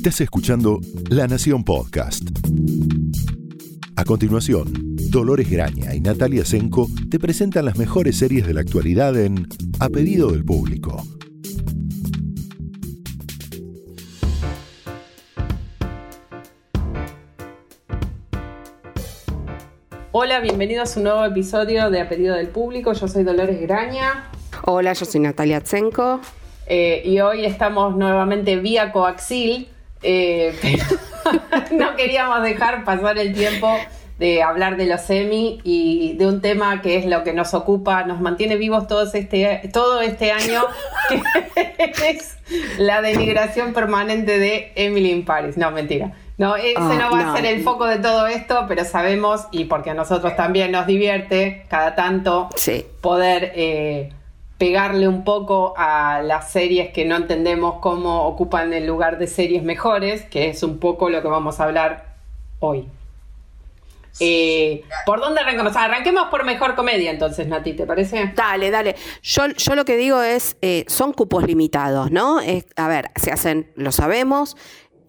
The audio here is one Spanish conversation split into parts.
Estás escuchando La Nación Podcast. A continuación, Dolores Graña y Natalia Senko te presentan las mejores series de la actualidad en A Pedido del Público. Hola, bienvenidos a un nuevo episodio de A Pedido del Público. Yo soy Dolores Graña. Hola, yo soy Natalia Tsenko. Eh, y hoy estamos nuevamente vía coaxil, eh, pero no queríamos dejar pasar el tiempo de hablar de los semi y de un tema que es lo que nos ocupa, nos mantiene vivos todos este, todo este año, que es la denigración permanente de Emily in Paris. No, mentira. No, ese Ah, no va no. a ser el foco de todo esto, pero sabemos, y porque a nosotros también nos divierte cada tanto, Sí. poder eh, pegarle un poco a las series que no entendemos cómo ocupan el lugar de series mejores, que es un poco lo que vamos a hablar hoy. Eh, ¿Por dónde arrancamos? Arranquemos por mejor comedia, entonces, Nati, ¿te parece? Dale, dale. Yo, yo lo que digo es, eh, son cupos limitados, ¿no? Es- a ver, se hacen, lo sabemos,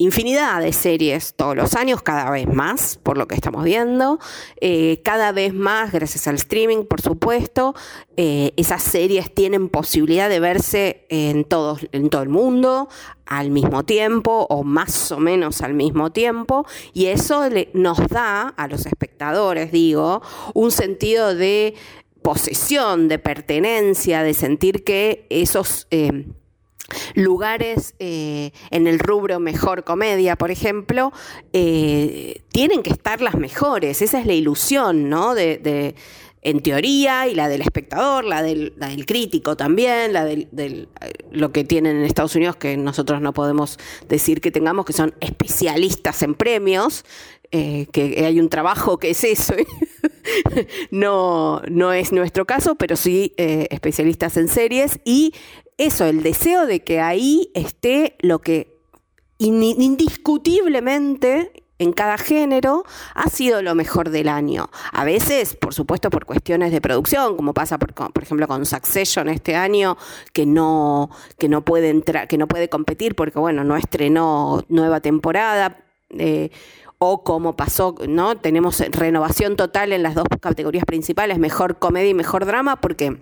infinidad de series todos los años, cada vez más, por lo que estamos viendo. Eh, cada vez más, gracias al streaming, por supuesto, eh, esas series tienen posibilidad de verse en, todos, en todo el mundo al mismo tiempo o más o menos al mismo tiempo y eso nos da a los espectadores, digo, un sentido de posesión, de pertenencia, de sentir que esos... eh, lugares eh, en el rubro mejor comedia, por ejemplo, eh, tienen que estar las mejores. Esa es la ilusión, ¿no? De, de- en teoría, y la del espectador, la del, la del crítico también, la del, eh, lo que tienen en Estados Unidos, que nosotros no podemos decir que tengamos, que son especialistas en premios, que hay un trabajo que es eso. no, no es nuestro caso, pero sí especialistas en series. Y eso, el deseo de que ahí esté lo que in- indiscutiblemente en cada género ha sido lo mejor del año. A veces, por supuesto, por cuestiones de producción, como pasa por ejemplo con Succession este año, que no, que no puede entrar, que no puede competir porque bueno, no estrenó nueva temporada. eh, o como pasó, ¿no? Tenemos renovación total en las dos categorías principales, mejor comedia y mejor drama, porque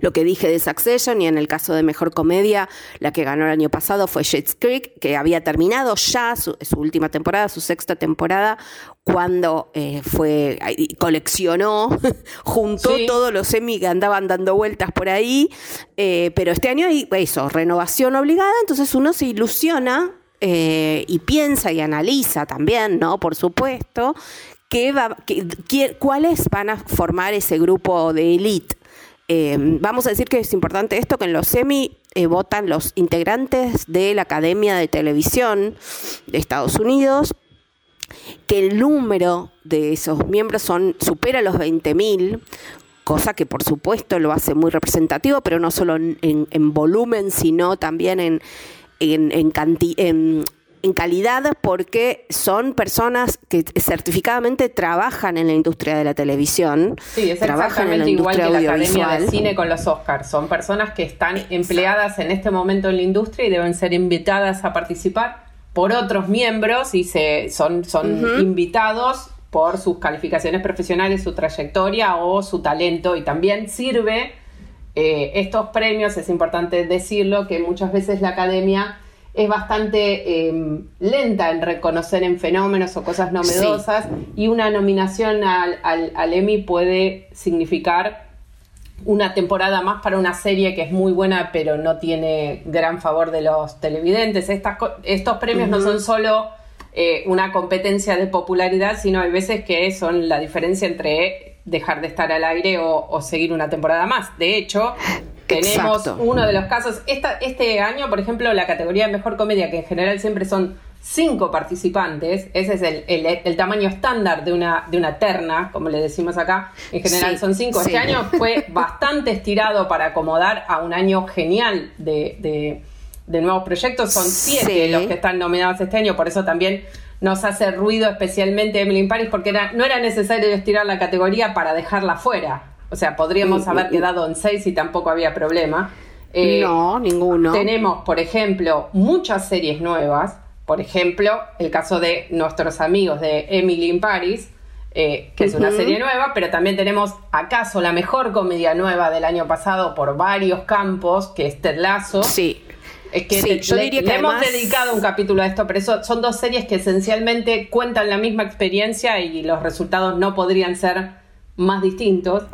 lo que dije de Succession y en el caso de Mejor Comedia, la que ganó el año pasado fue Schitt's Creek, que había terminado ya su, su última temporada, su sexta temporada, cuando eh, fue coleccionó, juntó Sí. todos los Emmy que andaban dando vueltas por ahí, eh, pero este año hay eso, renovación obligada, entonces uno se ilusiona eh, y piensa y analiza también, ¿no? Por supuesto, qué va, cuáles van a formar ese grupo de elite. Eh, vamos a decir que es importante esto, que en los semi eh, votan los integrantes de la Academia de Televisión de Estados Unidos, que el número de esos miembros son, supera los 20.000, cosa que por supuesto lo hace muy representativo, pero no solo en, en- en volumen, sino también en, en, en en- calidad, porque son personas que certificadamente trabajan en la industria de la televisión, Sí, es trabajan en la exactamente igual que la Academia de Cine con los Oscars. Son personas que están empleadas en este momento en la industria y deben ser invitadas a participar por otros miembros y se son, son invitados por sus calificaciones profesionales, su trayectoria o su talento. Y también sirve eh, estos premios, es importante decirlo, que muchas veces la academia es bastante eh, lenta en reconocer en fenómenos o cosas novedosas y una nominación al, al, al Emmy puede significar una temporada más para una serie que es muy buena pero no tiene gran favor de los televidentes. Estas, estos premios no son solo eh, una competencia de popularidad, sino hay veces que son la diferencia entre dejar de estar al aire o, o seguir una temporada más. De hecho, tenemos Exacto. uno de los casos, esta, este año, por ejemplo, la categoría de mejor comedia, que en general siempre son cinco participantes, ese es el, el- el tamaño estándar de una, de una terna, como le decimos acá, en general Sí, son cinco. sí. Este año fue bastante estirado para acomodar a un año genial de, de- de nuevos proyectos, son siete Sí. los que están nominados este año, por eso también nos hace ruido especialmente Emily in Paris, porque era, no era necesario estirar la categoría para dejarla fuera. O sea, podríamos Mm, haber mm, quedado en seis y tampoco había problema. Eh, no, ninguno. Tenemos, por ejemplo, muchas series nuevas. Por ejemplo, el caso de nuestros amigos de Emily in Paris, eh, que es una serie nueva, pero también tenemos acaso la mejor comedia nueva del año pasado por varios campos, que es Ted Lasso. Sí. Es que yo diría que hemos dedicado un capítulo a esto, pero eso son dos series que esencialmente cuentan la misma experiencia y los resultados no podrían ser más distintos.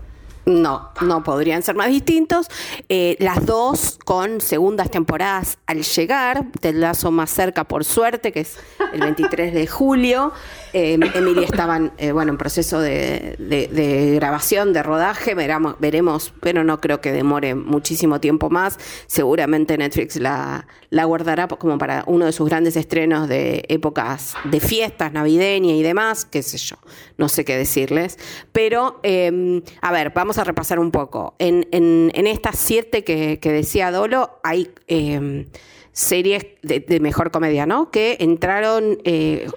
No, no podrían ser más distintos. Eh, las dos con segundas temporadas al llegar, del lazo más cerca por suerte, que es el 23 de julio. Eh, Emilia estaban, eh, bueno, en proceso de, grabación, de rodaje, veremos, veremos, pero no creo que demore muchísimo tiempo más. Seguramente Netflix la, la guardará como para uno de sus grandes estrenos de épocas de fiestas navideñas y demás, qué sé yo, no sé qué decirles. Pero, em, a ver, vamos a repasar un poco. En, estas siete que, decía Dolo, hay... Em, series de, mejor comedia, ¿no? Que entraron eh,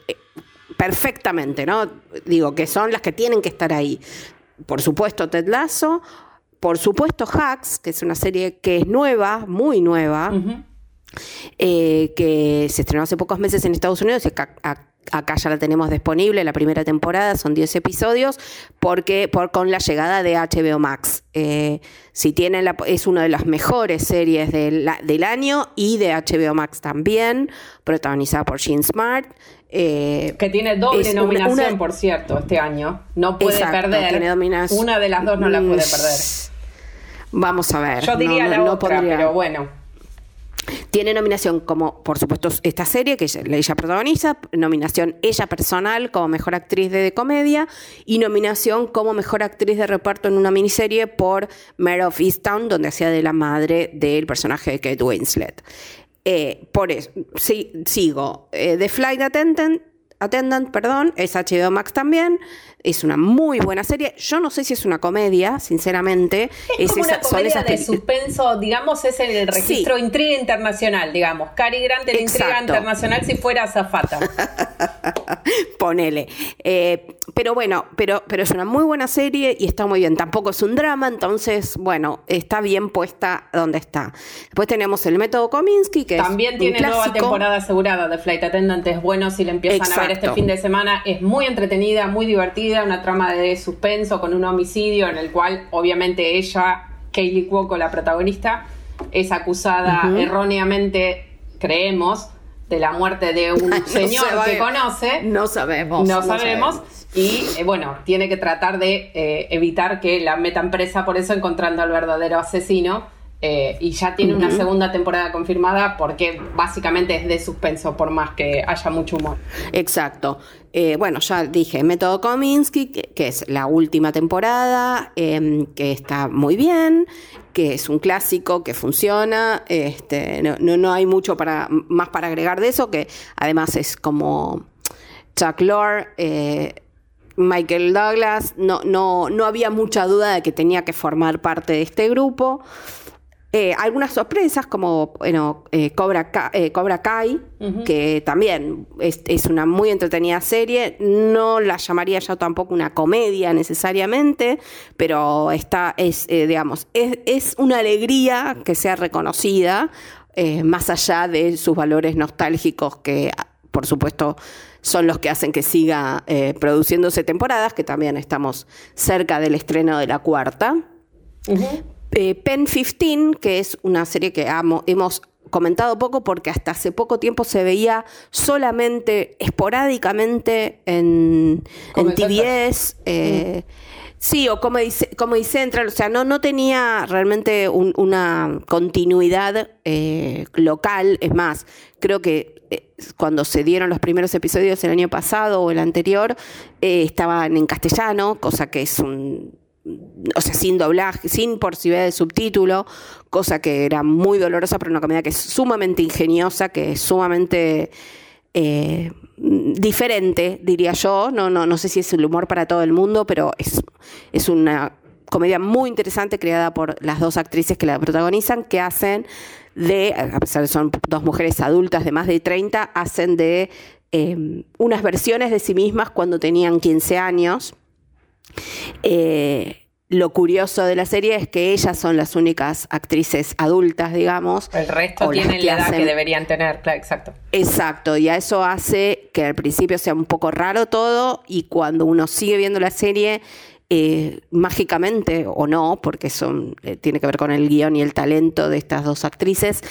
perfectamente, ¿no? Digo, que son las que tienen que estar ahí. Por supuesto, Ted Lasso, por supuesto, Hacks, que es una serie que es nueva, muy nueva, eh, que se estrenó hace pocos meses en Estados Unidos y acá, ya la tenemos disponible, la primera temporada, son 10 episodios, porque por, con la llegada de HBO Max. Eh, si tienen la, es una de las mejores series del, del año y de HBO Max también, protagonizada por Gene Smart. Eh, que tiene doble nominación, por cierto, este año. No puede perder. una de las dos no la puede mm, perder. Vamos a ver. Yo diría la otra, pero bueno. Tiene nominación como, por supuesto, esta serie que ella, protagoniza, nominación ella personal como mejor actriz de, comedia y nominación como mejor actriz de reparto en una miniserie por Mare of Easttown, donde hacía de la madre del personaje de Kate Winslet. Eh, por eso, sigo. Eh, The Flight Attendant, Attendant, perdón, es HBO Max también. Es una muy buena serie. Yo no sé si es una comedia, sinceramente. Es, como una comedia de suspenso, digamos, es el registro intriga internacional, digamos. Cary Grant, el intriga internacional si fuera azafata. Ponele. Eh, pero bueno, pero, pero es una muy buena serie y está muy bien. Tampoco es un drama, entonces, bueno, está bien puesta donde está. Después tenemos el método Kominsky, que También tiene nueva temporada asegurada de Flight Attendant. Es bueno si le empiezan a ver este fin de semana. Es muy entretenida, muy divertida una trama de suspenso con un homicidio en el cual obviamente ella, Kaylee Cuoco, la protagonista, es acusada erróneamente, creemos, de la muerte de un señor que conoce. No sabemos. No, sabemos. Y eh, bueno, tiene que tratar de eh, evitar que la metan presa, por eso encontrando al verdadero asesino. Eh, y ya tiene una segunda temporada confirmada porque básicamente es de suspenso por más que haya mucho humor. Exacto. Eh, bueno, ya dije, Método Kominsky, que, es la última temporada, em, que está muy bien, que es un clásico, que funciona. Este, no, no, hay mucho para, más para agregar de eso, que además es como Chuck Lorre. Eh, Michael Douglas, no, no, no había mucha duda de que tenía que formar parte de este grupo. Eh, algunas sorpresas como bueno, eh, Cobra, eh, Cobra, Kai, que también es, una muy entretenida serie. No la llamaría yo tampoco una comedia necesariamente, pero está, es, digamos, es, es, una alegría que sea reconocida, más allá de sus valores nostálgicos que, por supuesto, son los que hacen que siga produciéndose temporadas, que también estamos cerca del estreno de la cuarta. Eh, Pen 15, que es una serie que hemos comentado poco porque hasta hace poco tiempo se veía solamente, esporádicamente en, en TVS. Eh, sí, o como dice, como Central, o sea, no, no tenía realmente una continuidad eh, local. Es más, creo que cuando se dieron los primeros episodios el año pasado o el anterior, estaban en castellano, cosa que es un o sea, sin doblaje, sin posibilidad de subtítulo, cosa que era muy dolorosa, pero una comedia que es sumamente ingeniosa, que es sumamente eh, diferente, diría yo. No, no, no sé si es el humor para todo el mundo, pero es, es una comedia muy interesante creada por las dos actrices que la protagonizan, que hacen de, a pesar de que son dos mujeres adultas de más de 30, hacen de eh, unas versiones de sí mismas cuando tenían 15 años eh, lo curioso de la serie es que ellas son las únicas actrices adultas, digamos. El resto tienen la edad que deberían tener, claro, exacto. Exacto, y a eso hace que al principio sea un poco raro todo y cuando uno sigue viendo la serie, eh, mágicamente o no, porque son, eh, tiene que ver con el guion y el talento de estas dos actrices,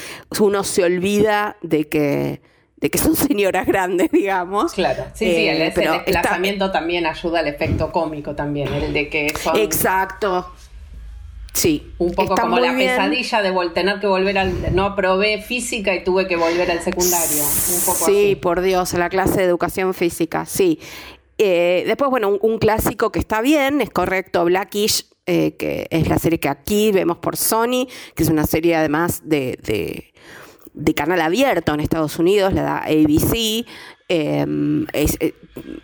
uno se olvida de que de que son señoras grandes, digamos. Claro, sí, sí, el, eh, desplazamiento también ayuda al efecto cómico también, el de que son... Exacto. Sí. Un poco como la pesadilla de tener que volver al... No probé física y tuve que volver al secundario. sí, por Dios, a la clase de educación física, sí. Eh, después, bueno, un, clásico que está bien, es correcto, Blackish, eh, que es la serie que aquí vemos por Sony, que es una serie además de de canal abierto en Estados Unidos, la da ABC. Em, es eh,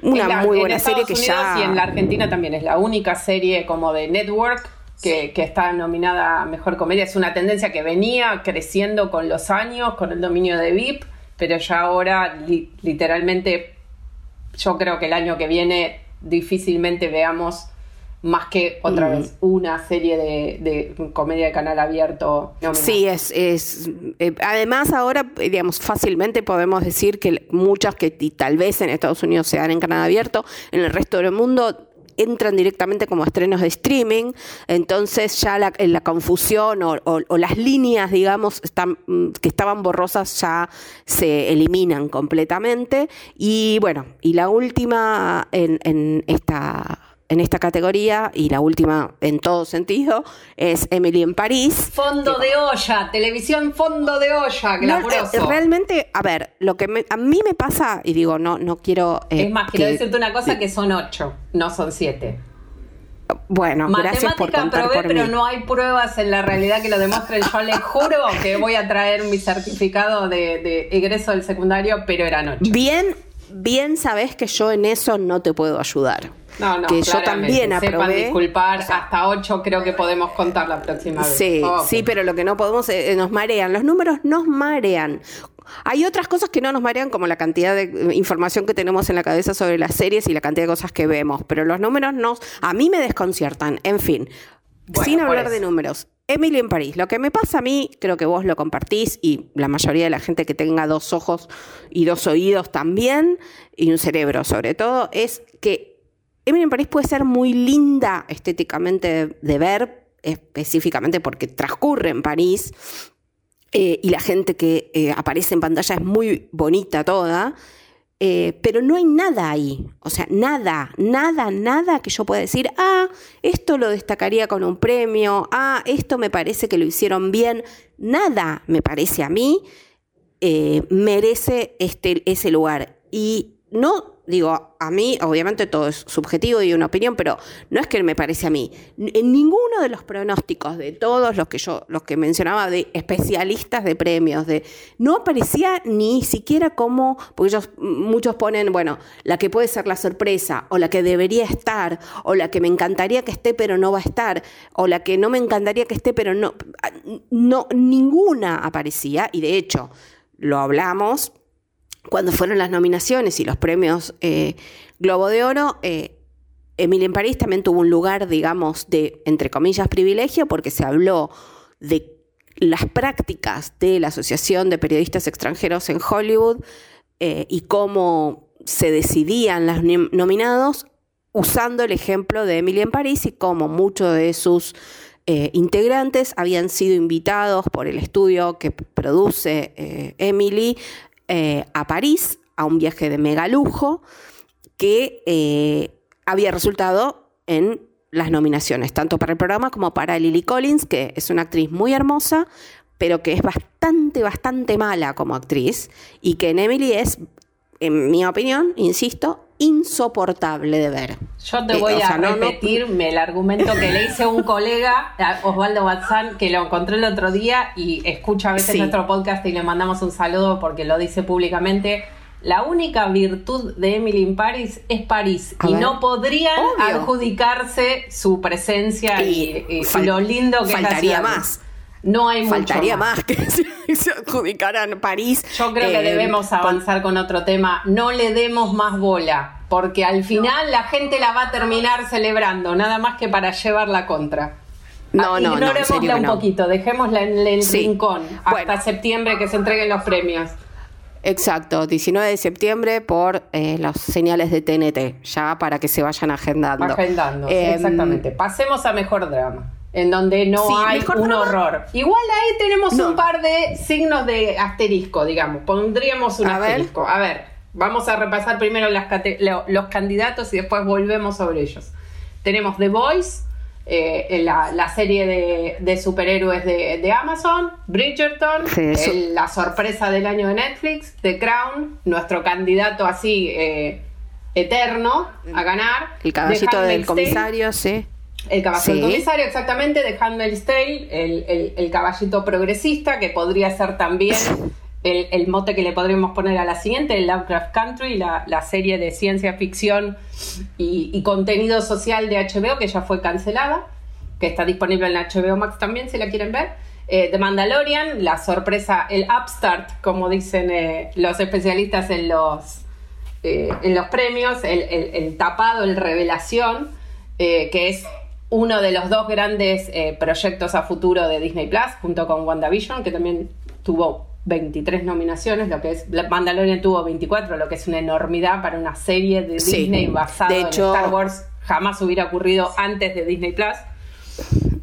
una muy buena serie que ya. Y en la Argentina también es la única serie como de network que, está nominada a mejor comedia. Es una tendencia que venía creciendo con los años, con el dominio de VIP, pero ya ahora literalmente yo creo que el año que viene difícilmente veamos más que otra vez una serie de, comedia de canal abierto. sí, es, es eh, además ahora, digamos, fácilmente podemos decir que muchas que tal vez en Estados Unidos se dan en canal abierto, en el resto del mundo entran directamente como estrenos de streaming, entonces ya la, la confusión o, las líneas, digamos, están, mm, que estaban borrosas ya se eliminan completamente. Y bueno, y la última en, en esta en esta categoría, y la última en todo sentido, es Emily en París. Fondo de olla, televisión fondo de olla, glamuroso. Eh, realmente, a ver, lo que a mí me pasa, y digo, no, no quiero... Eh, es más, quiero decirte una cosa, que son ocho, no son siete. Bueno, gracias por contar probé, pero no hay pruebas en la realidad que lo demuestren. Yo les juro que voy a traer mi certificado de, de egreso del secundario, pero eran ocho. Bien, bien sabes que yo en eso no te puedo ayudar. No, no, que yo también aprobé. disculpar, hasta ocho creo que podemos contar la próxima vez. Sí, sí, pero lo que no podemos, eh, nos marean, los números nos marean. Hay otras cosas que no nos marean, como la cantidad de eh, información que tenemos en la cabeza sobre las series y la cantidad de cosas que vemos, pero los números nos, a mí me desconciertan. En fin, sin hablar de números. Emily en París, lo que me pasa a mí, creo que vos lo compartís y la mayoría de la gente que tenga dos ojos y dos oídos también, y un cerebro sobre todo, es que Emily en París puede ser muy linda estéticamente de, ver, específicamente porque transcurre en París. Eh, y la gente que eh, aparece en pantalla es muy bonita toda, eh, pero no hay nada ahí, o sea, nada, nada, nada que yo pueda decir, ah, esto lo destacaría con un premio, ah, esto me parece que lo hicieron bien, nada me parece a mí merece este, ese lugar. Y no digo, a mí, obviamente todo es subjetivo y una opinión, pero no es que me parece a mí. En ninguno de los pronósticos de todos los que yo, los que mencionaba de especialistas de premios, de no aparecía ni siquiera como, porque ellos muchos ponen, bueno, la que puede ser la sorpresa, o la que debería estar, o la que me encantaría que esté pero no va a estar, o la que no me encantaría que esté pero no, no, ninguna aparecía, y de hecho, lo hablamos, cuando fueron las nominaciones y los premios eh, Globo de Oro, eh, Emily en París también tuvo un lugar, digamos, de, entre comillas, privilegio, porque se habló de las prácticas de la Asociación de Periodistas Extranjeros en Hollywood eh, y cómo se decidían los nominados usando el ejemplo de Emily en París y cómo muchos de sus integrantes habían sido invitados por el estudio que produce Emily eh, a París a un viaje de mega lujo que eh, había resultado en las nominaciones, tanto para el programa como para Lily Collins, que es una actriz muy hermosa, pero que es bastante, bastante mala como actriz, y que en Emily es, en mi opinión, insisto, insoportable de ver. Yo te voy eh, a repetir el argumento que le hice a un colega, Osvaldo Bazán, que lo encontré el otro día y escucha a veces nuestro podcast y le mandamos un saludo porque lo dice públicamente. La única virtud de Emily in Paris es París y no podrían adjudicarse su presencia y, lo lindo que faltaría es más. No hay Faltaría más, que se, adjudicaran París. Yo creo que eh, debemos avanzar con otro tema. No le demos más bola. porque al final la gente la va a terminar celebrando, nada más que para llevarla contra. No, Ah, no, no, Ignorémosla que un no. poquito, dejémosla en el Sí. rincón hasta Bueno. septiembre que se entreguen los premios. Exacto, 19 de septiembre por eh, las señales de TNT, ya para que se vayan agendando. Agendando, Em, exactamente. Pasemos a mejor drama, en donde no Sí, hay un horror. Igual ahí tenemos No. un par de signos de asterisco, digamos. Pondríamos un A ver. asterisco. A ver, vamos a repasar primero las cate- lo- los candidatos y después volvemos sobre ellos. Tenemos The Voice, eh, la, la serie de, de superhéroes de, de Amazon, Bridgerton, Sí, eso- el- la sorpresa del año de Netflix, The Crown, nuestro candidato así eh, eterno a ganar. El caballito del comisario, sí. El caballito Sí. comisario, exactamente, de Handmaid's Tale, el, el- el caballito progresista, que podría ser también el, el mote que le podríamos poner a la siguiente, el Lovecraft Country, la, la serie de ciencia ficción y, y contenido social de HBO, que ya fue cancelada, que está disponible en HBO Max también, si la quieren ver. Eh, The Mandalorian, la sorpresa, el upstart, como dicen eh, los especialistas en los, eh, en los premios, el, el- el tapado, el revelación, eh, que es uno de los dos grandes eh, proyectos a futuro de Disney Plus, junto con WandaVision, que también tuvo 23 nominaciones, lo que es Mandalorian tuvo 24, lo que es una enormidad para una serie de Sí. Disney basada en Star Wars, jamás hubiera ocurrido antes de Disney Plus.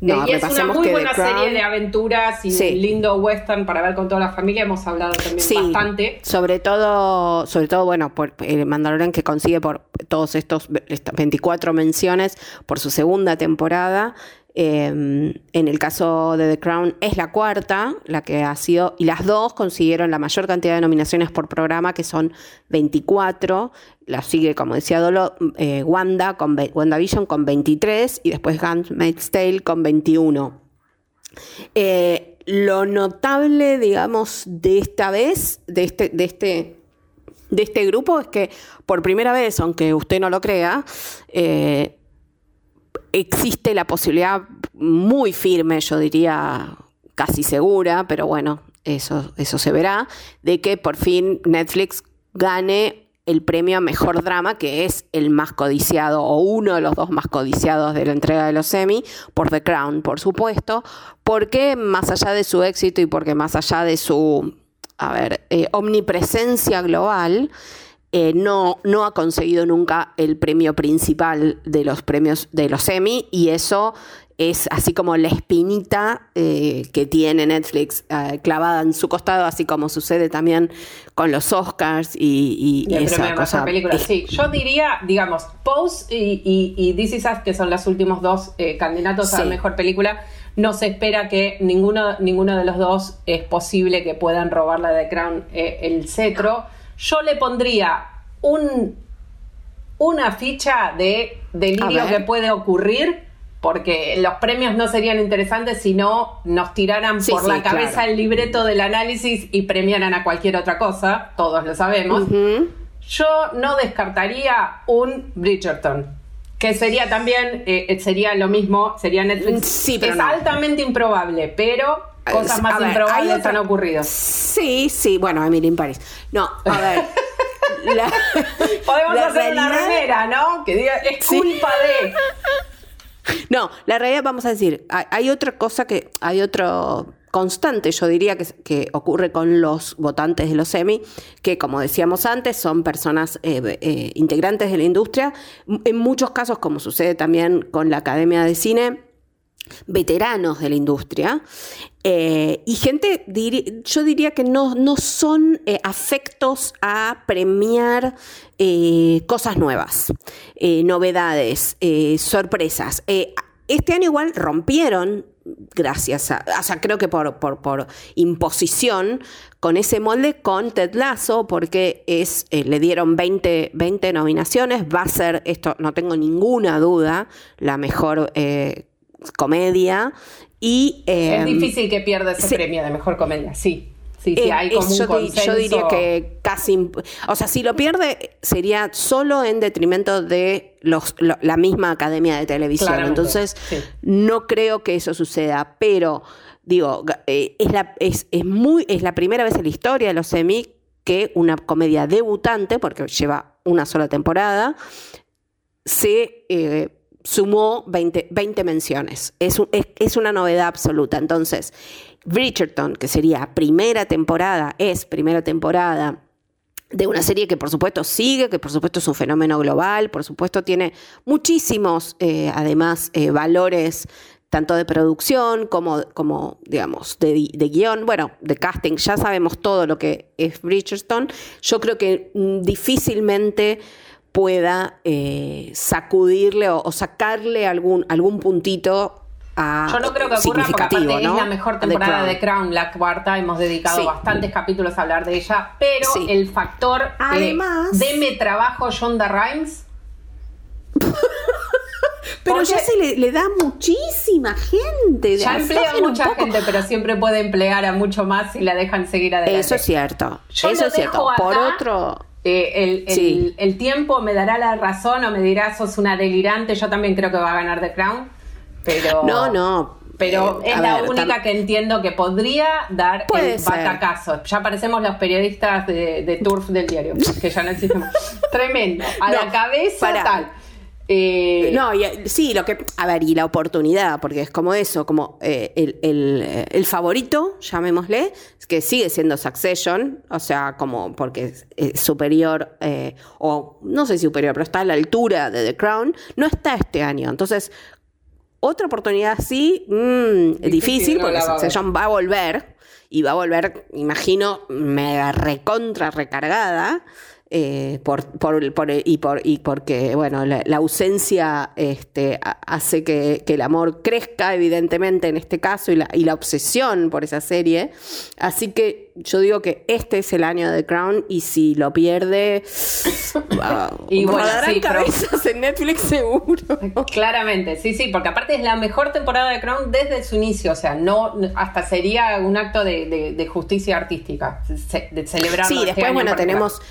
No, Eh, y es una muy que buena Crown- serie de aventuras y Sí. lindo western para ver con toda la familia. Hemos hablado también Sí, bastante. sobre todo, sobre todo, bueno, por el Mandalorian que consigue por todos estos estas 24 menciones por su segunda temporada. Eh, en el caso de The Crown es la cuarta, la que ha sido, y las dos consiguieron la mayor cantidad de nominaciones por programa, que son 24. La sigue, como decía Dolo, eh, Wanda con WandaVision con 23 y después Handmaid's Tale con 21. Eh, lo notable, digamos, de esta vez, de este, de este, de este grupo, es que por primera vez, aunque usted no lo crea, eh, existe la posibilidad muy firme, yo diría casi segura, pero bueno, eso, eso se verá, de que por fin Netflix gane el premio a mejor drama, que es el más codiciado, o uno de los dos más codiciados de la entrega de los Emmy, por The Crown, por supuesto, porque más allá de su éxito y porque más allá de su, a ver, eh, omnipresencia global, eh, no, no ha conseguido nunca el premio principal de los premios de los Emmy y eso es así como la espinita eh, que tiene Netflix eh, clavada en su costado, así como sucede también con los Oscars y, y- Y esa cosa. película. Es- Sí, yo diría, digamos, Pose y, y, y This Is Us, que son los últimos dos eh, candidatos a Sí. la mejor película, no se espera que ninguno, ninguno de los dos es posible que puedan robarle de Crown el cetro. Yo le pondría un, una ficha de delirio que puede ocurrir. Porque los premios no serían interesantes si no nos tiraran Sí, por sí, la cabeza claro. el libreto del análisis y premiaran a cualquier otra cosa, todos lo sabemos. Yo no descartaría un Bridgerton, que sería también, eh, sería lo mismo, sería Netflix. Sí, pero es no. altamente improbable, pero cosas más ver, improbables otra- han ocurrido. Sí, sí, bueno, Emily in Paris. No, a ver. la- Podemos la hacer una realidad- remera, ¿no? Que diga, es Sí. culpa de... No, la realidad, vamos a decir, hay, hay otra cosa que, hay otro constante, yo diría, que, que ocurre con los votantes de los semi, que como decíamos antes, son personas eh, eh, integrantes de la industria, en muchos casos, como sucede también con la Academia de Cine, veteranos de la industria eh, y gente, yo diría que no, no son eh, afectos a premiar eh, cosas nuevas, novedades, sorpresas. Este año igual rompieron, gracias a, o sea, creo que por, por, por imposición, con ese molde con Ted Lasso, porque es, le dieron 20, 20 nominaciones, va a ser, esto no tengo ninguna duda, la mejor comedia. Y, eh, es difícil que pierda ese sí. premio de mejor comedia, sí. Sí, sí, eh, hay como un yo, diría que casi, o sea, si lo pierde sería solo en detrimento de los, lo- la misma academia de televisión. Claramente, Entonces, sí. no creo que eso suceda, pero digo, eh, es, la, es, es muy, es la primera vez en la historia de los Emmy que una comedia debutante, porque lleva una sola temporada, se eh, sumó 20, 20, menciones. Es, es, es, una novedad absoluta. Entonces, Bridgerton, que sería primera temporada, es primera temporada de una serie que por supuesto sigue, que por supuesto es un fenómeno global, por supuesto tiene muchísimos, eh, además, eh, valores tanto de producción como, como digamos, de, de, guion, bueno, de casting, ya sabemos todo lo que es Bridgerton. Yo creo que mm, difícilmente pueda eh, sacudirle o, o, sacarle algún, algún puntito a, Yo no creo que ocurra porque aparte ¿no? es la mejor temporada de Crown. la cuarta, hemos dedicado sí. bastantes capítulos a hablar de ella, pero sí. el factor Además, eh, deme trabajo Shonda Rhimes pero ya se le, le, da muchísima gente. Ya emplea mucha gente, pero siempre puede emplear a mucho más si la dejan seguir adelante. Eso es cierto. Yo Eso es cierto. Por otro. Eh, el, el, Sí. el, tiempo me dará la razón o me dirá sos una delirante. Yo también creo que va a ganar The Crown. Pero. No, no. Pero Eh, es la ver, única que entiendo que podría dar el ser. batacazo. Ya parecemos los periodistas de, de Turf del diario, que ya no existen más. Tremendo. A No, la cabeza pará. tal. Eh, No, y, sí, lo que. A ver, y la oportunidad, porque es como eso, como eh, el, el, eh, el favorito, llamémosle, que sigue siendo Succession, o sea, como porque es, es superior, eh, o no sé si superior, pero está a la altura de The Crown, no está este año. Entonces, otra oportunidad sí, mm, difícil, no porque. Succession va a volver, y va a volver, imagino, mega recontra recargada. Eh, por, por, y, por, y porque bueno la, ausencia este, ha- hace que, que el amor crezca evidentemente en este caso y la, y la obsesión por esa serie. Así que yo digo que este es el año de Crown y si lo pierde wow, Y bueno, sí, pero- cabezas en Netflix seguro Claramente, sí, sí, porque aparte es la mejor temporada de Crown desde su inicio, o sea, no hasta sería un acto de, de- de justicia artística, de celebrar. Sí, después, bueno, tenemos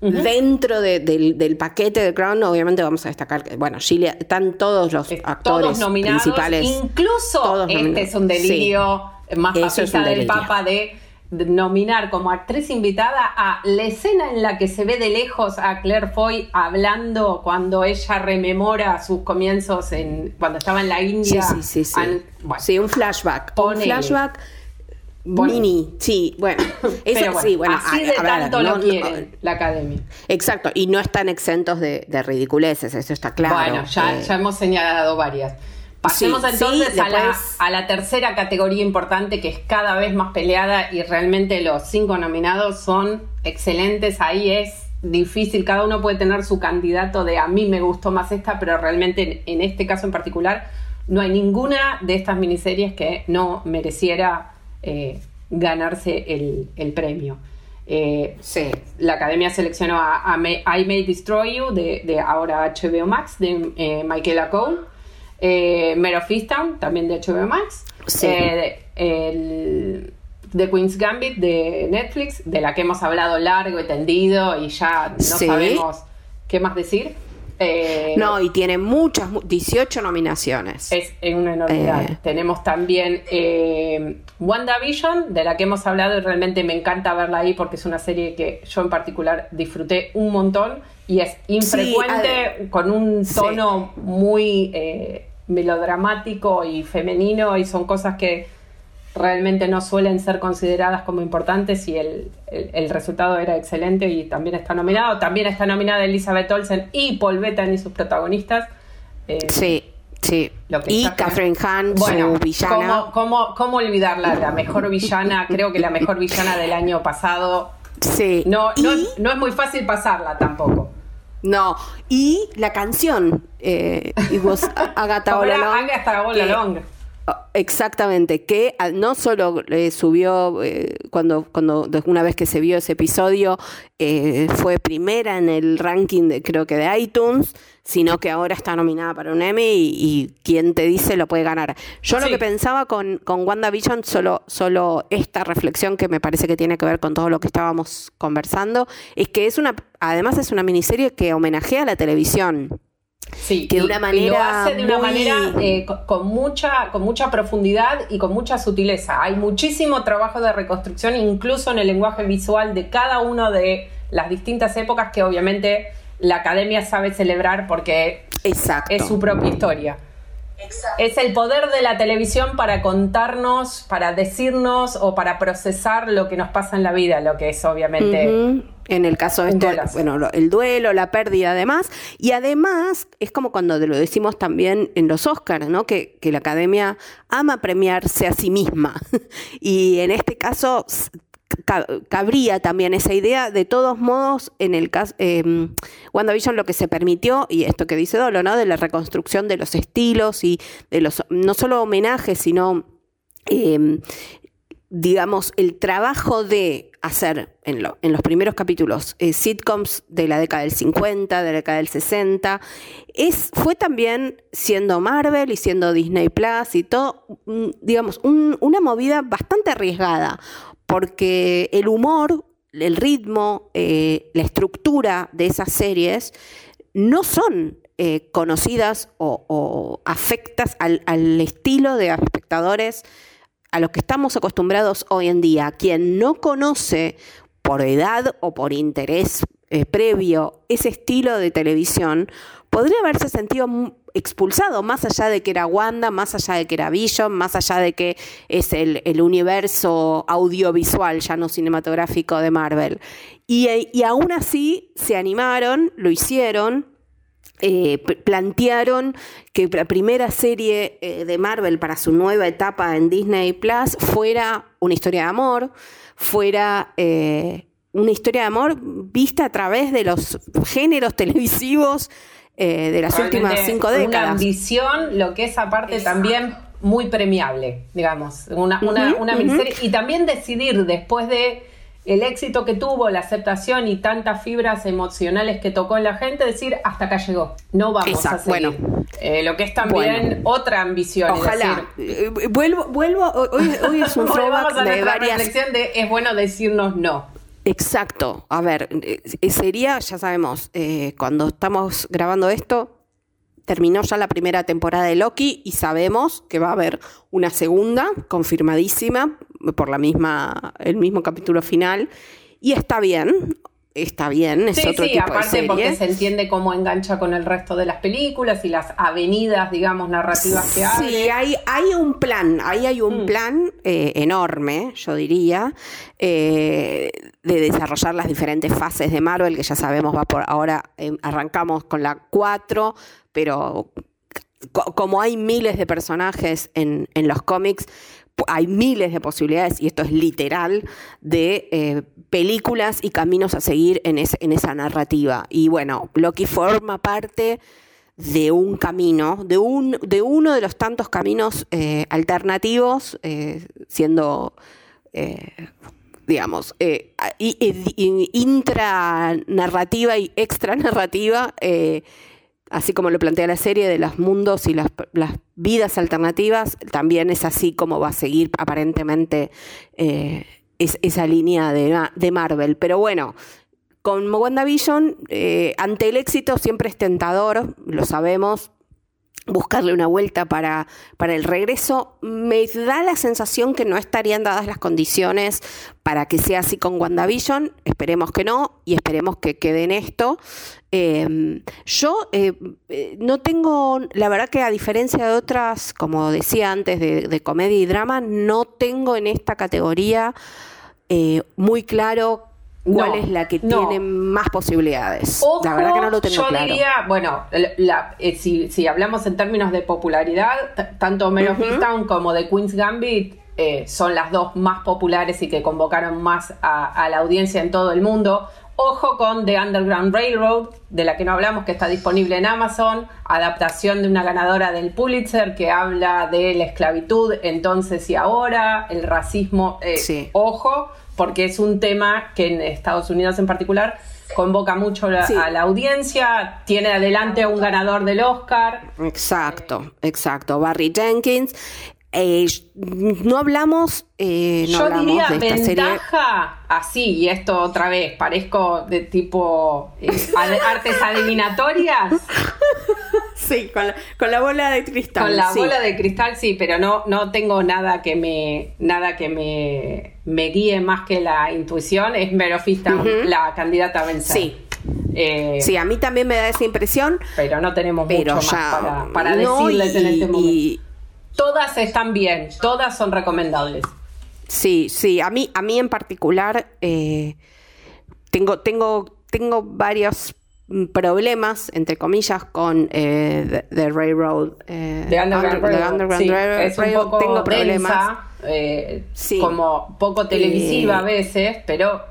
dentro de- del, del paquete de Crown, obviamente vamos a destacar que, bueno, Gilead, están todos los actores todos nominados, principales. incluso todos este nominados. es un delirio más Eso es papista del. Papa de nominar como actriz invitada a la escena en la que se ve de lejos a Claire Foy hablando cuando ella rememora sus comienzos en cuando estaba en la Sí, India. sí, sí, sí. Bueno, Sí, un flashback. Un flashback mini, sí, bueno. Eso pero bueno, sí, bueno. así a- de a ver, tanto no- lo no- quiere la academia. Exacto, y no están exentos de, de ridiculeces, eso está claro. Bueno, ya, Eh, ya hemos señalado varias. Pasemos Sí, entonces sí, a, la, a la tercera categoría importante que es cada vez más peleada y realmente los cinco nominados son excelentes. Ahí es difícil, cada uno puede tener su candidato de a mí me gustó más esta, pero realmente en, en este caso en particular no hay ninguna de estas miniseries que no mereciera eh, ganarse el, el premio. Eh, Sí. la academia seleccionó a, I May Destroy You de, de ahora HBO Max de eh, Michaela Cole, eh, Mare of Easttown también de HBO Max, Sí. eh, el The Queen's Gambit de Netflix, de la que hemos hablado largo y tendido y ya no Sí. sabemos qué más decir. Eh, No, y tiene muchas, mu- 18 nominaciones. es una enormidad. Eh. Tenemos también eh, WandaVision, de la que hemos hablado y realmente me encanta verla ahí porque es una serie que yo en particular disfruté un montón y es infrecuente, con un sí. tono muy melodramático y femenino y son cosas que realmente no suelen ser consideradas como importantes y el, el- el resultado era excelente y también está nominado. También está nominada Elizabeth Olsen y Paul Bettany, sus protagonistas. Eh, Sí, sí. lo que Y Catherine Hahn, bueno, su villana. ¿cómo, cómo, cómo olvidarla? La mejor villana, creo que la mejor villana del año pasado. Sí. No, y, no, no es muy fácil pasarla tampoco. No, y la canción, eh, It was Agatha Como All era Exactamente, que no solo eh, subió eh, cuando, cuando una vez que se vio ese episodio, eh, fue primera en el ranking de creo que de iTunes, sino que ahora está nominada para un Emmy y, y quien te dice lo puede ganar. Yo lo que pensaba con, con WandaVision, solo, solo esta reflexión que me parece que tiene que ver con todo lo que estábamos conversando, es que es una, además es una miniserie que homenajea a la televisión. Sí, que de y- una y manera lo hace de una muy- manera eh, co- con, mucha, con mucha profundidad y con mucha sutileza. Hay muchísimo trabajo de reconstrucción, incluso en el lenguaje visual de cada una de las distintas épocas que obviamente la academia sabe celebrar porque Exacto. es su propia historia. Es el poder de la televisión para contarnos, para decirnos o para procesar lo que nos pasa en la vida, lo que es obviamente. En el caso de este, bueno, el duelo, la pérdida, además. Y además, es como cuando lo decimos también en los Oscars, ¿no? Que, que la academia ama premiarse a sí misma. y en este caso cabría también esa idea. De todos modos, en el caso, eh, WandaVision lo que se permitió, y esto que dice Dolo, ¿no? De la reconstrucción de los estilos y de los, no solo homenajes, sino, em, digamos, el trabajo de hacer en, los primeros capítulos eh, sitcoms de la década del 50, de la década del 60, es, fue también siendo Marvel y siendo Disney Plus y todo, digamos, una movida bastante arriesgada porque el humor, el ritmo, eh, la estructura de esas series no son eh, conocidas o, afectas al, estilo de espectadores a los que estamos acostumbrados hoy en día. Quien no conoce por edad o por interés eh, previo ese estilo de televisión, podría haberse sentido expulsado, más allá de que era Wanda, más allá de que era Vision, más allá de que es el, universo audiovisual, ya no cinematográfico de Marvel. Y, y aún así se animaron, lo hicieron, eh, plantearon que la primera serie eh, de Marvel para su nueva etapa en Disney Plus fuera una historia de amor, fuera eh, una historia de amor vista a través de los géneros televisivos eh, de las últimas cinco décadas. Una ambición, lo que es aparte también muy premiable, digamos, una, una, miniserie. Y también decidir después de el éxito que tuvo, la aceptación y tantas fibras emocionales que tocó en la gente, decir hasta acá llegó, no vamos a seguir. Bueno, eh, lo que es también otra ambición. Ojalá. Eh, vuelvo, vuelvo, hoy, es un throwback de varias... reflexión de es bueno decirnos no. Exacto. A ver, eh, sería, ya sabemos, eh, cuando estamos grabando esto, terminó ya la primera temporada de Loki y sabemos que va a haber una segunda, confirmadísima, por la misma, el mismo capítulo final. Y está bien, está bien, es otro sí, aparte porque se entiende cómo engancha con el resto de las películas y las avenidas, digamos, narrativas que hay. Sí, hay, hay un plan, ahí hay un mm. plan eh, enorme, yo diría, eh, de desarrollar las diferentes fases de Marvel, que ya sabemos va por ahora, em, arrancamos con la 4, pero como hay miles de personajes en, en los cómics, hay miles de posibilidades, y esto es literal, de eh, películas y caminos a seguir en, en, esa narrativa. Y bueno, Loki forma parte de un camino, de, un, de uno de los tantos caminos eh, alternativos, eh, siendo, digamos, intranarrativa y extranarrativa así como lo plantea la serie de los mundos y las, vidas alternativas, también es así como va a seguir aparentemente eh, esa línea de, Marvel. Pero bueno, con WandaVision, eh, ante el éxito siempre es tentador, lo sabemos, buscarle una vuelta para, para el regreso, me da la sensación que no estarían dadas las condiciones para que sea así con WandaVision, esperemos que no y esperemos que quede en esto. Em, yo eh, eh, no tengo, la verdad que a diferencia de otras, como decía antes, de, comedia y drama, no tengo en esta categoría eh, muy claro cuál es la que tiene más posibilidades. la verdad que no lo tengo yo diría, bueno, eh, si, hablamos en términos de popularidad, tanto Men of como The Queen's Gambit eh, son las dos más populares y que convocaron más a, la audiencia en todo el mundo. Ojo con The Underground Railroad, de la que no hablamos, que está disponible en Amazon, adaptación de una ganadora del Pulitzer que habla de la esclavitud entonces y ahora, el racismo. Eh, ojo, porque es un tema que en Estados Unidos en particular convoca mucho a la audiencia, tiene adelante a un ganador del Oscar. Exacto, exacto, Barry Jenkins. Eh, no hablamos, eh, no Yo diría ventaja, así, y esto otra vez, parezco de tipo eh, artes adivinatorias. Sí, con la, bola de cristal. Con la bola de cristal, sí, pero no, no tengo nada que me, nada que me, me guíe más que la intuición. Es Mero la candidata a vencer. Sí. Eh, sí, a mí también me da esa impresión. Pero no tenemos mucho más para, decirles en este momento. Todas están bien, todas son recomendables. Sí, sí, a mí, a mí en particular eh, tengo, tengo, tengo varios problemas, entre comillas, con eh, The, Railroad. Eh, the Underground, Railroad. tengo problemas. Eh, como poco televisiva a veces, pero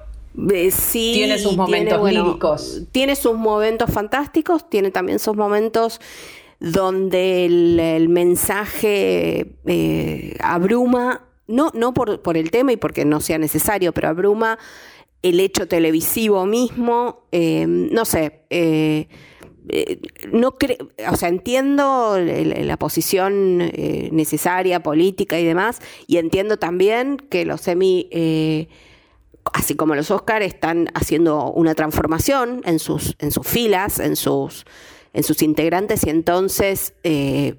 sí, tiene sus momentos líricos. Tiene sus momentos fantásticos, tiene también sus momentos donde el, mensaje abruma, no, no por, por, el tema y porque no sea necesario, pero abruma el hecho televisivo mismo, eh, no sé, eh, eh, no o sea, entiendo la, posición necesaria, política y demás, y entiendo también que los semi, así como los Oscar, están haciendo una transformación en sus, en sus filas, en sus, en sus integrantes, y entonces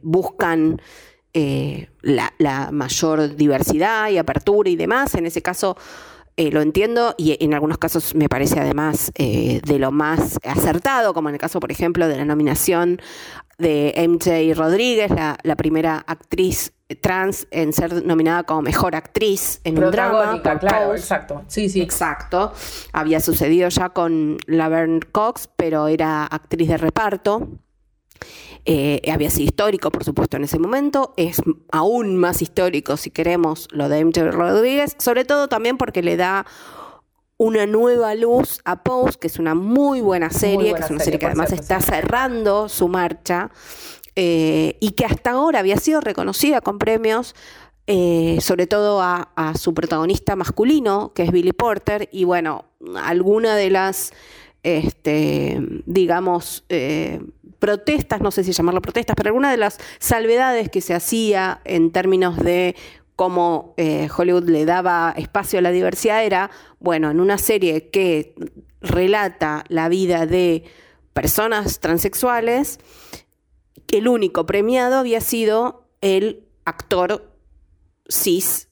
buscan la, la mayor diversidad y apertura y demás. En ese caso, eh, lo entiendo y en algunos casos me parece además eh, de lo más acertado, como en el caso, por ejemplo, de la nominación de MJ Rodríguez, la, primera actriz trans en ser nominada como mejor actriz en un drama. claro, exacto. Sí, sí. Exacto. Había sucedido ya con Laverne Cox, pero era actriz de reparto. Eh, había sido histórico, por supuesto, en ese momento. Es aún más histórico, si queremos, lo de MJ Rodríguez, sobre todo también porque le da una nueva luz a Pose, que es una muy buena serie, que es una serie, que además está cerrando su marcha eh, y que hasta ahora había sido reconocida con premios. Eh, sobre todo a, su protagonista masculino, que es Billy Porter, y bueno, alguna de las, este, digamos, protestas, no sé si llamarlo protestas, pero alguna de las salvedades que se hacía en términos de cómo eh, Hollywood le daba espacio a la diversidad era, bueno, en una serie que relata la vida de personas transexuales, el único premiado había sido el actor cis,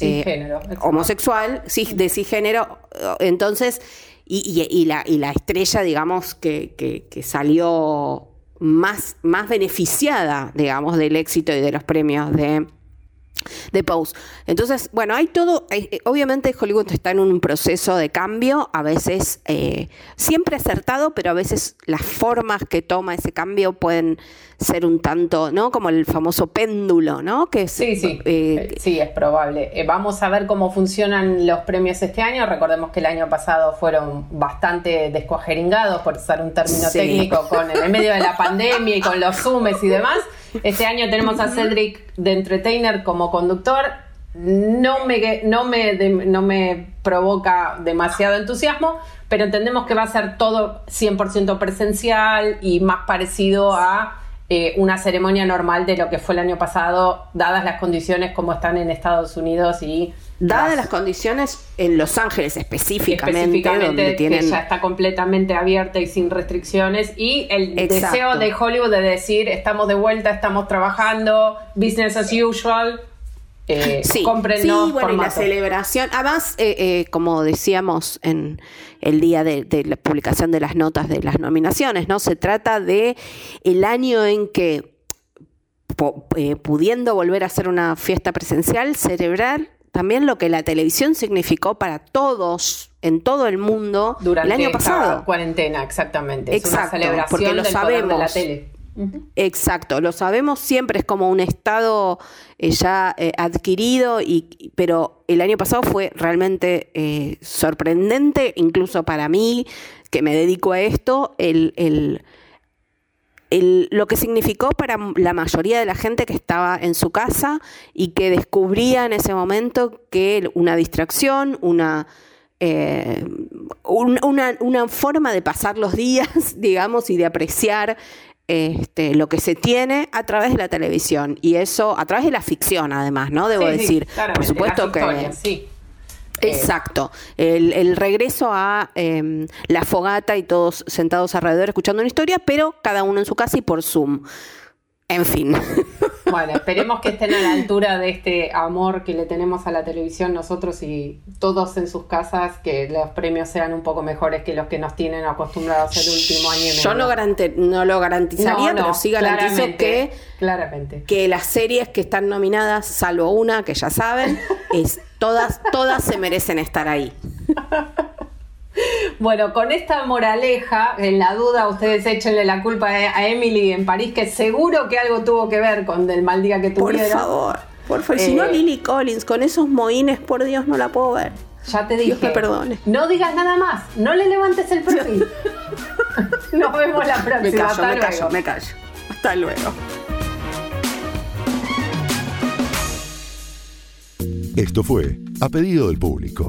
eh, homosexual, cis, de cisgénero. Entonces, y, la, y la estrella, digamos, que, que, salió más, más beneficiada, digamos, del éxito y de los premios de, de Pose. Entonces, bueno, hay todo, eh, obviamente Hollywood está en un proceso de cambio, a veces eh, siempre acertado, pero a veces las formas que toma ese cambio pueden ser un tanto, ¿no? Como el famoso péndulo, ¿no? Que sí, sí, eh, sí, es probable. vamos a ver cómo funcionan los premios este año. Recordemos que el año pasado fueron bastante descuajeringados, por usar un término técnico, con en medio de la pandemia y con los zoomes y demás. Este año tenemos a Cedric de Entertainer como conductor. No me, no, me, no me provoca demasiado entusiasmo, pero entendemos que va a ser todo 100% presencial y más parecido a eh, una ceremonia normal de lo que fue el año pasado, dadas las condiciones como están en Estados Unidos y Dadas las condiciones en Los Ángeles específicamente, donde tienen... que ya está completamente abierta y sin restricciones, y el deseo de Hollywood de decir estamos de vuelta, estamos trabajando, business as usual. Eh, sí, sí, bueno, y la celebración, además, eh, eh, como decíamos en el día de, la publicación de las notas de las nominaciones, ¿no? Se trata de el año en que eh, pudiendo volver a hacer una fiesta presencial, celebrar también lo que la televisión significó para todos en todo el mundo durante el año pasado. cuarentena, exactamente. Exacto, porque lo sabemos. de la tele. Exacto, lo sabemos siempre, es como un estado eh, ya eh, adquirido, y, pero el año pasado fue realmente eh, sorprendente, incluso para mí, que me dedico a esto, el, el lo que significó para la mayoría de la gente que estaba en su casa y que descubría en ese momento que una distracción, una, eh, una, una, forma de pasar los días, digamos, y de apreciar este, lo que se tiene a través de la televisión. Y eso, a través de la ficción, además, ¿no? Debo decir. Por supuesto que. sí. Eh, Exacto. El, regreso a em, la fogata y todos sentados alrededor escuchando una historia, pero cada uno en su casa y por Zoom. En fin. Bueno, esperemos que estén a la altura de este amor que le tenemos a la televisión nosotros y todos en sus casas, que los premios sean un poco mejores que los que nos tienen acostumbrados el último año y. Yo no, no lo garantizaría, No, no, pero sí garantizo claramente, que, Claramente. que las series que están nominadas, salvo una que ya saben, es todas, todas se merecen estar ahí. Bueno, con esta moraleja, en la duda, ustedes échenle la culpa a Emily en París, que seguro que algo tuvo que ver con el mal día que Por tuvieron. favor, por favor. Si no, Eh, Lily Collins, con esos moines, por Dios, no la puedo ver. Ya te dije. Dios me perdone. No digas nada más. No le levantes el perfil. Nos vemos la próxima. Me callo, Hasta me luego. callo, me callo. Hasta luego. Esto fue A Pedido del Público,